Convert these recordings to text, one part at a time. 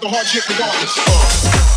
jacking.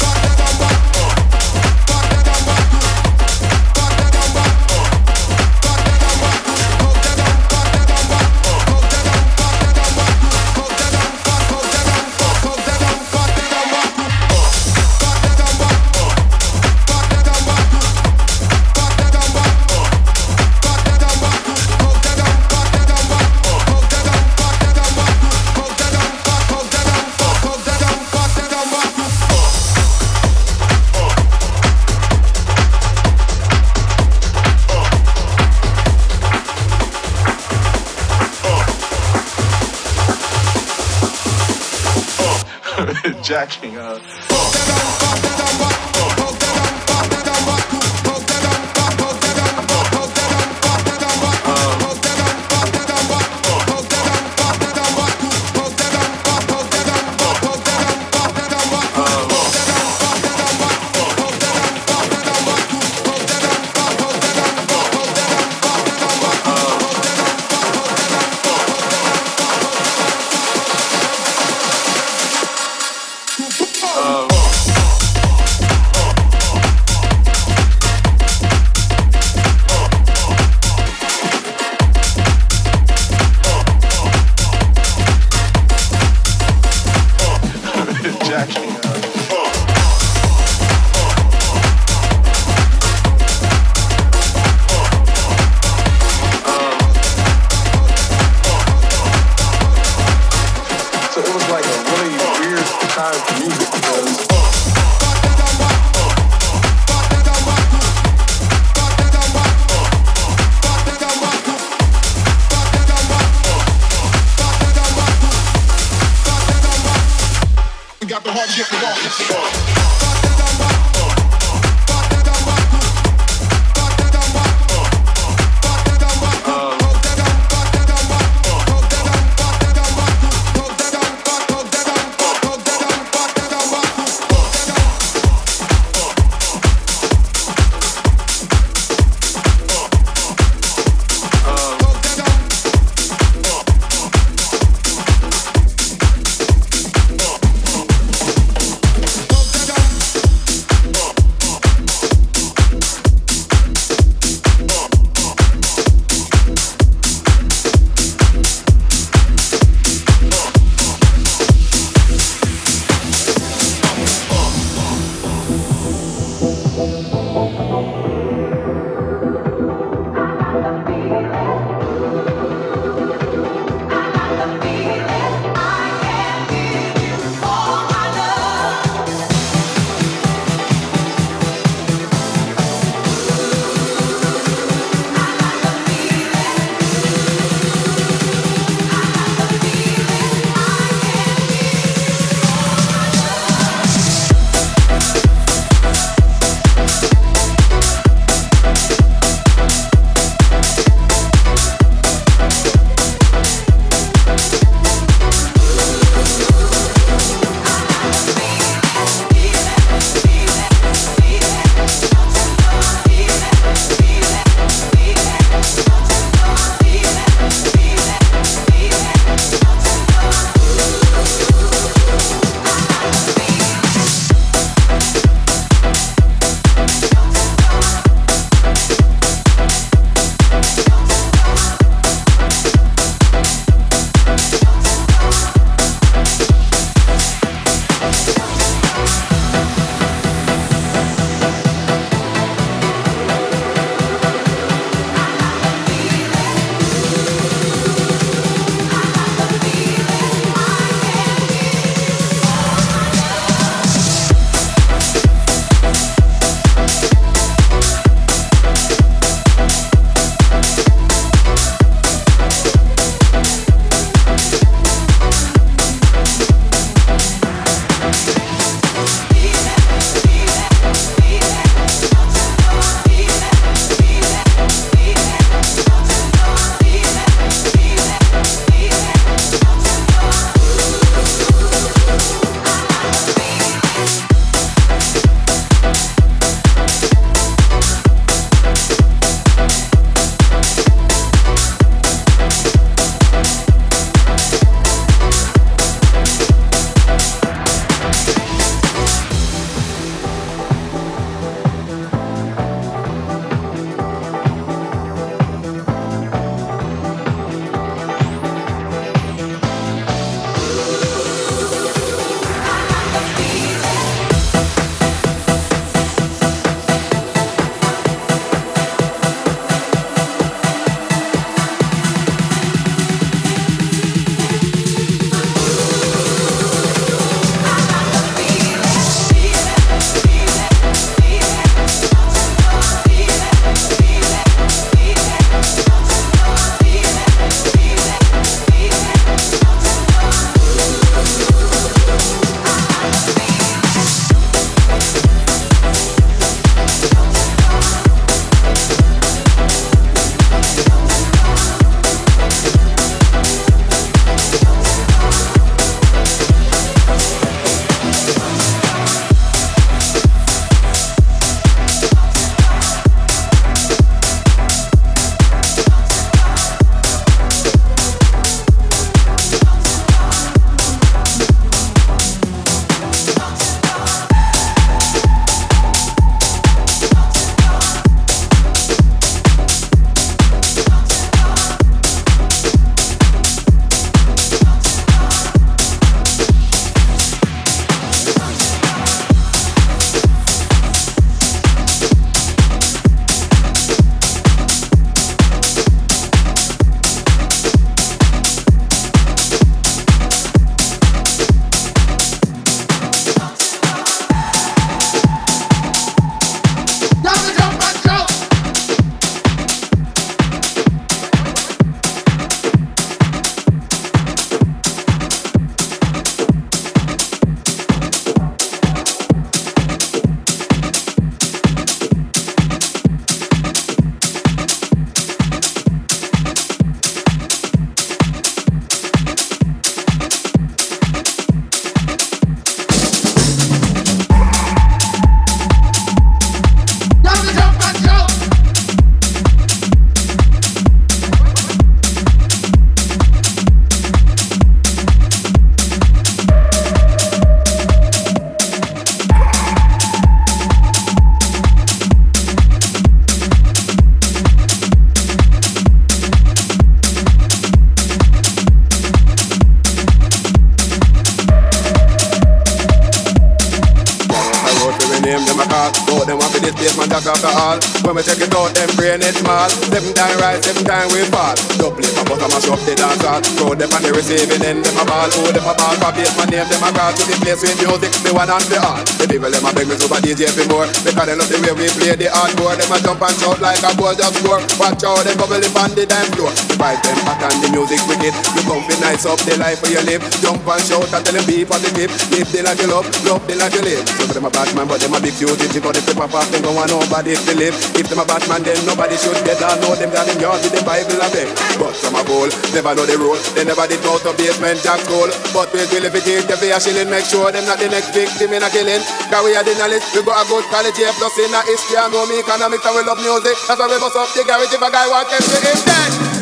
A ball. Oh, them a ball for base, my name, them a call to the place with music, the one and the all. The people, them a beg me super DJ for more. Because they love the way we play the hardcore. Them a jump and shout like a ball just score. Watch out, them bubble up on the dance floor. The vibe them hot and the music wicked. You come nice up the life where you live. Jump and shout and tell them be positive. Live the life you love, love the life you live. So them a bad man, but them a big. But if they pop off, them go want nobody to live. If them a bad man, then nobody should get down. Know them down in yard with the Bible a beg. But some a goal, never know the rule. They never did go to Basement Jaxx school. But we will if it is, if we shilling, make sure them not the next victim in a killing. Cause we are the knowledge, we got a good college here, plus in a history and know me economics and we love music. That's why we bust up the garage if a guy want to him dead.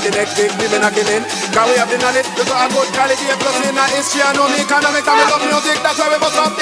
Sure the next victim in a killing. Cause we have the knowledge, we got a good quality, plus in a history, I know me economics, and we love music, that's why we must up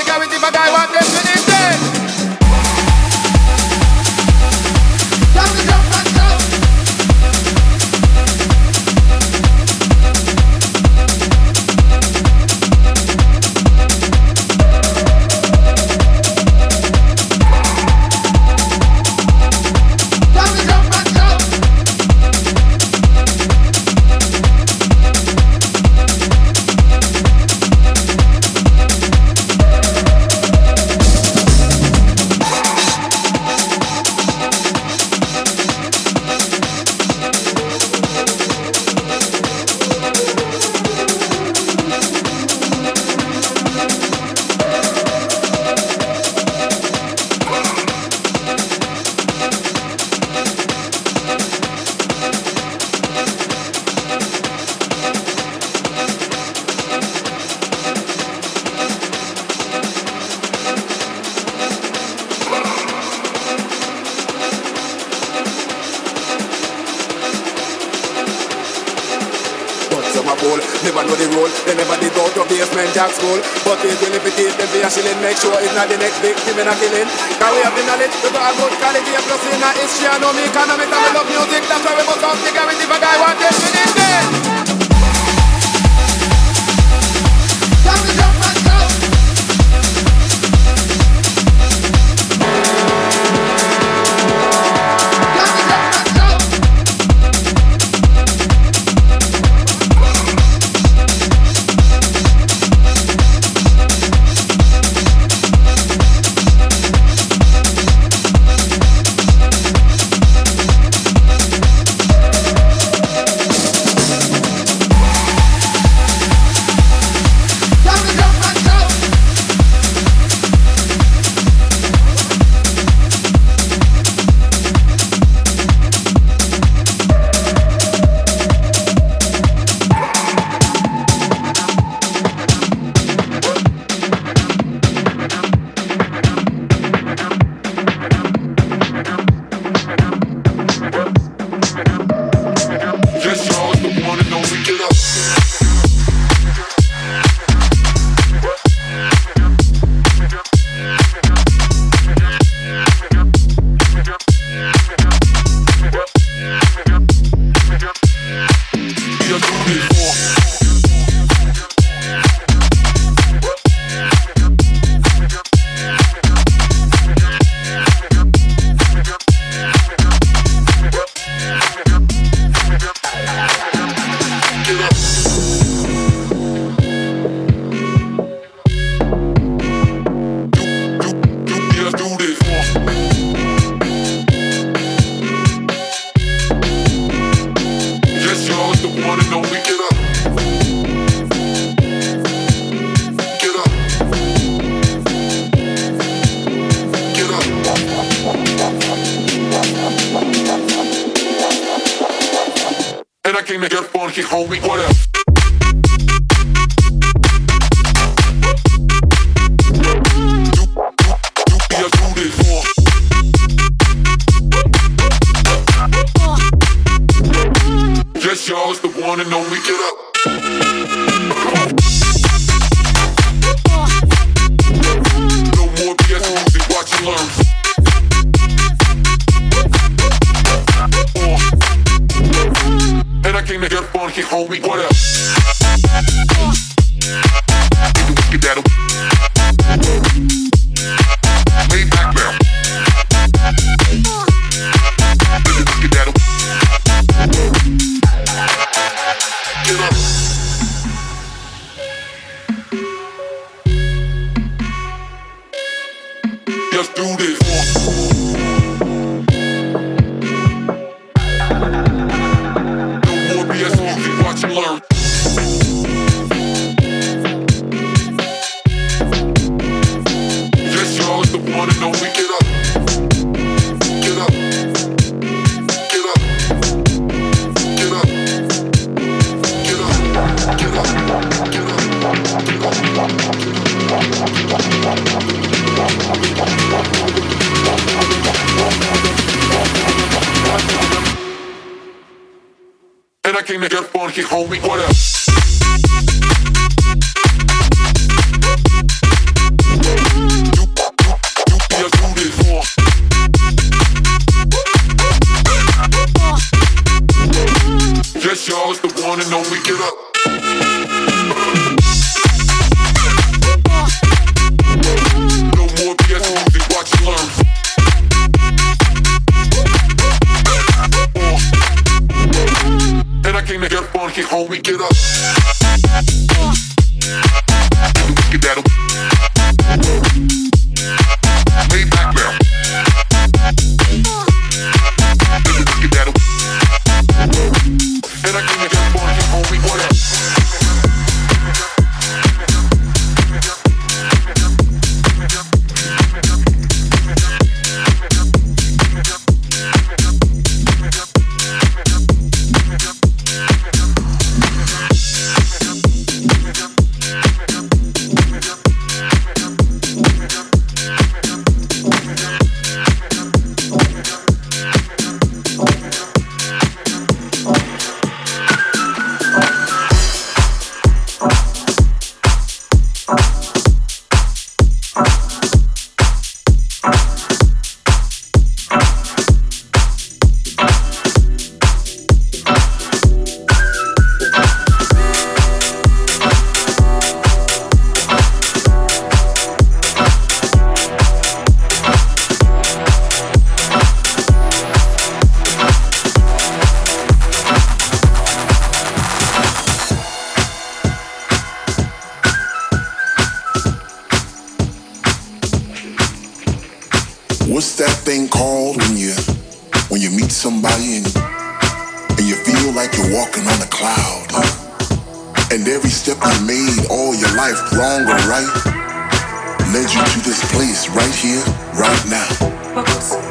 not the next victim in a killing. Cause we have the knowledge, we got a quality of plus in our history. I know me economics and we love music, that's why we must up the if a guy one day. wanna know me, get up. And every step you made all your life, wrong or right, led you to this place right here, right now.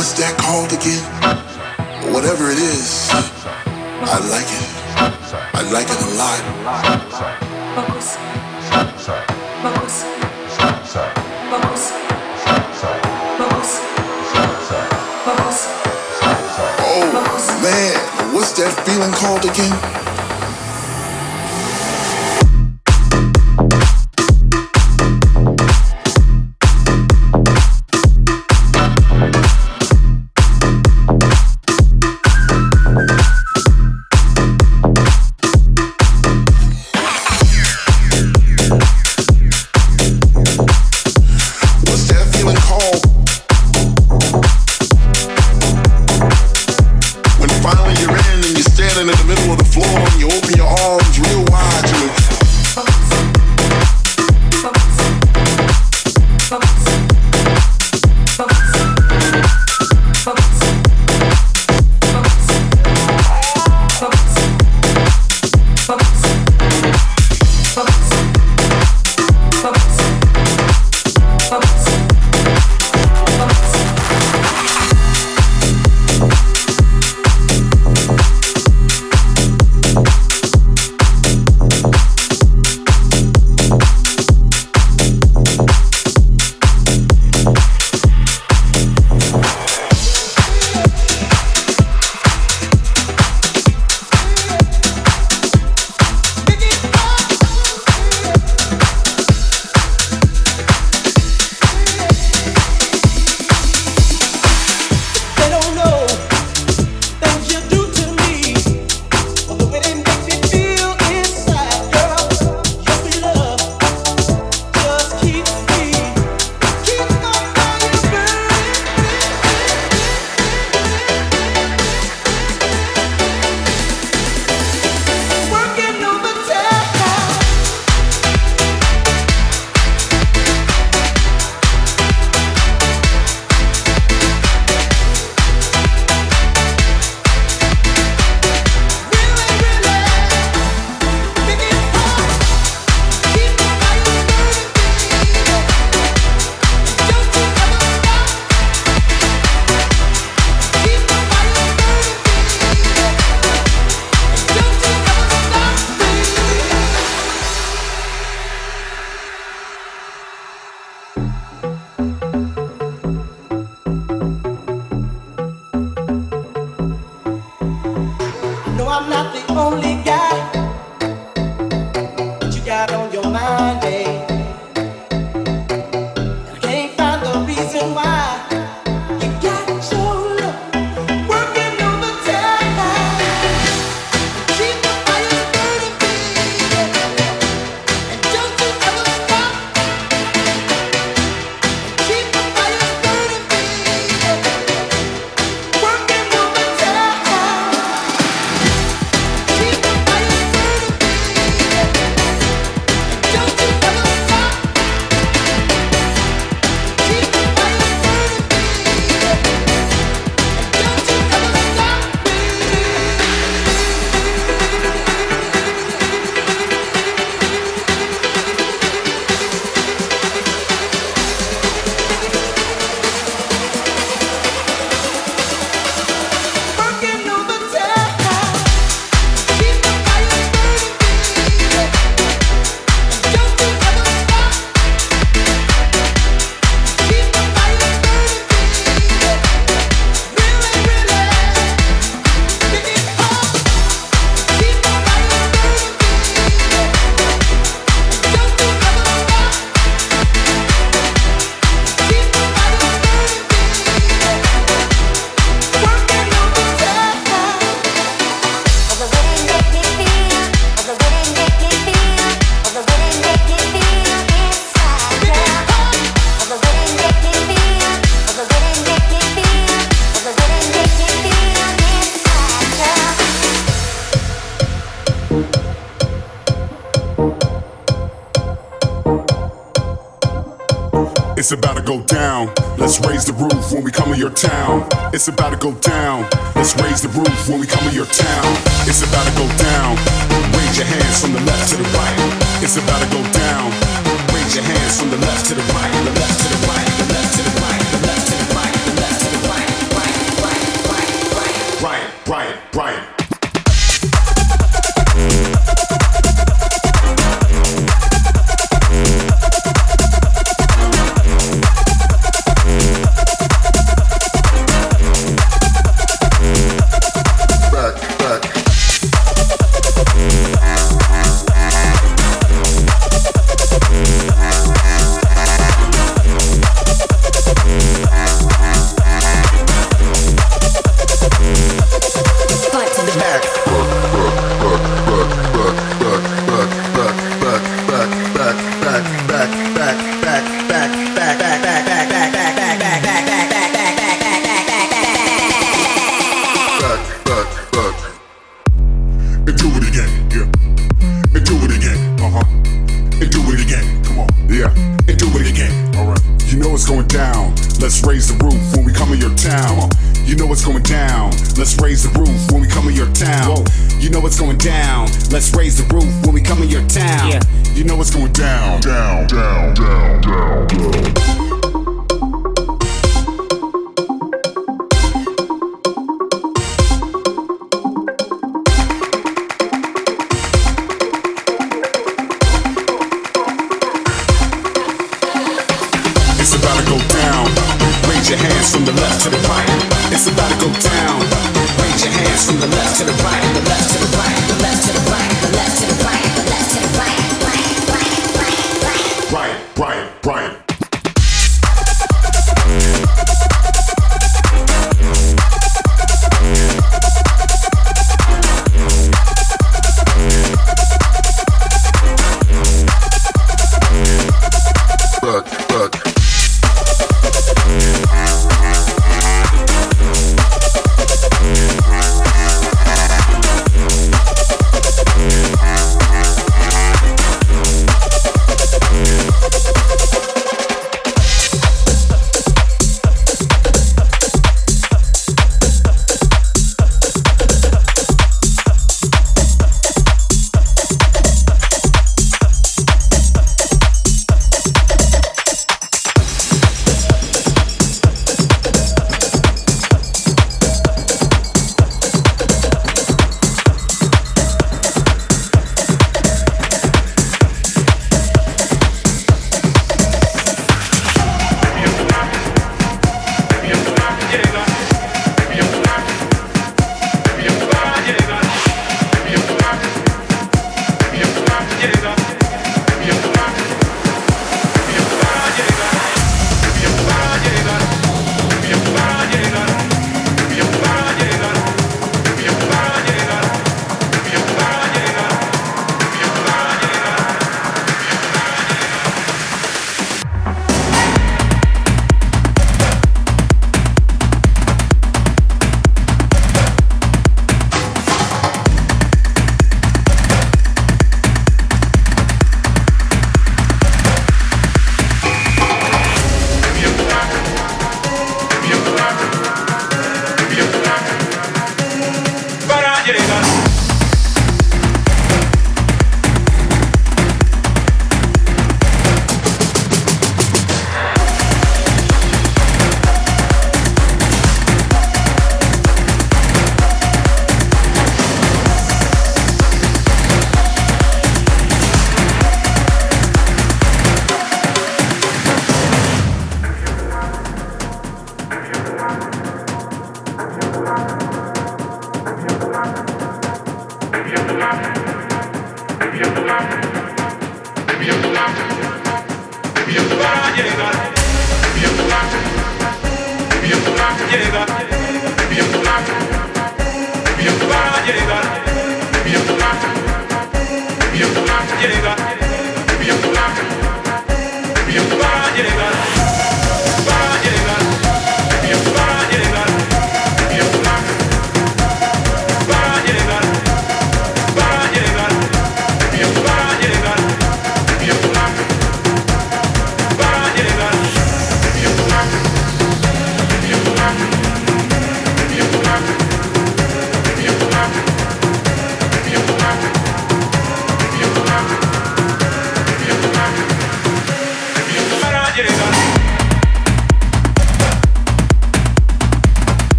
What's that called again? Whatever it is, I like it. I like it a lot. Oh man, what's that feeling called again? town. It's about to go down. Let's raise the roof when we come to your town. It's about to go down. Raise your hands from the left to the right. It's about to go down. Raise your hands from the left to the right, the left to the right.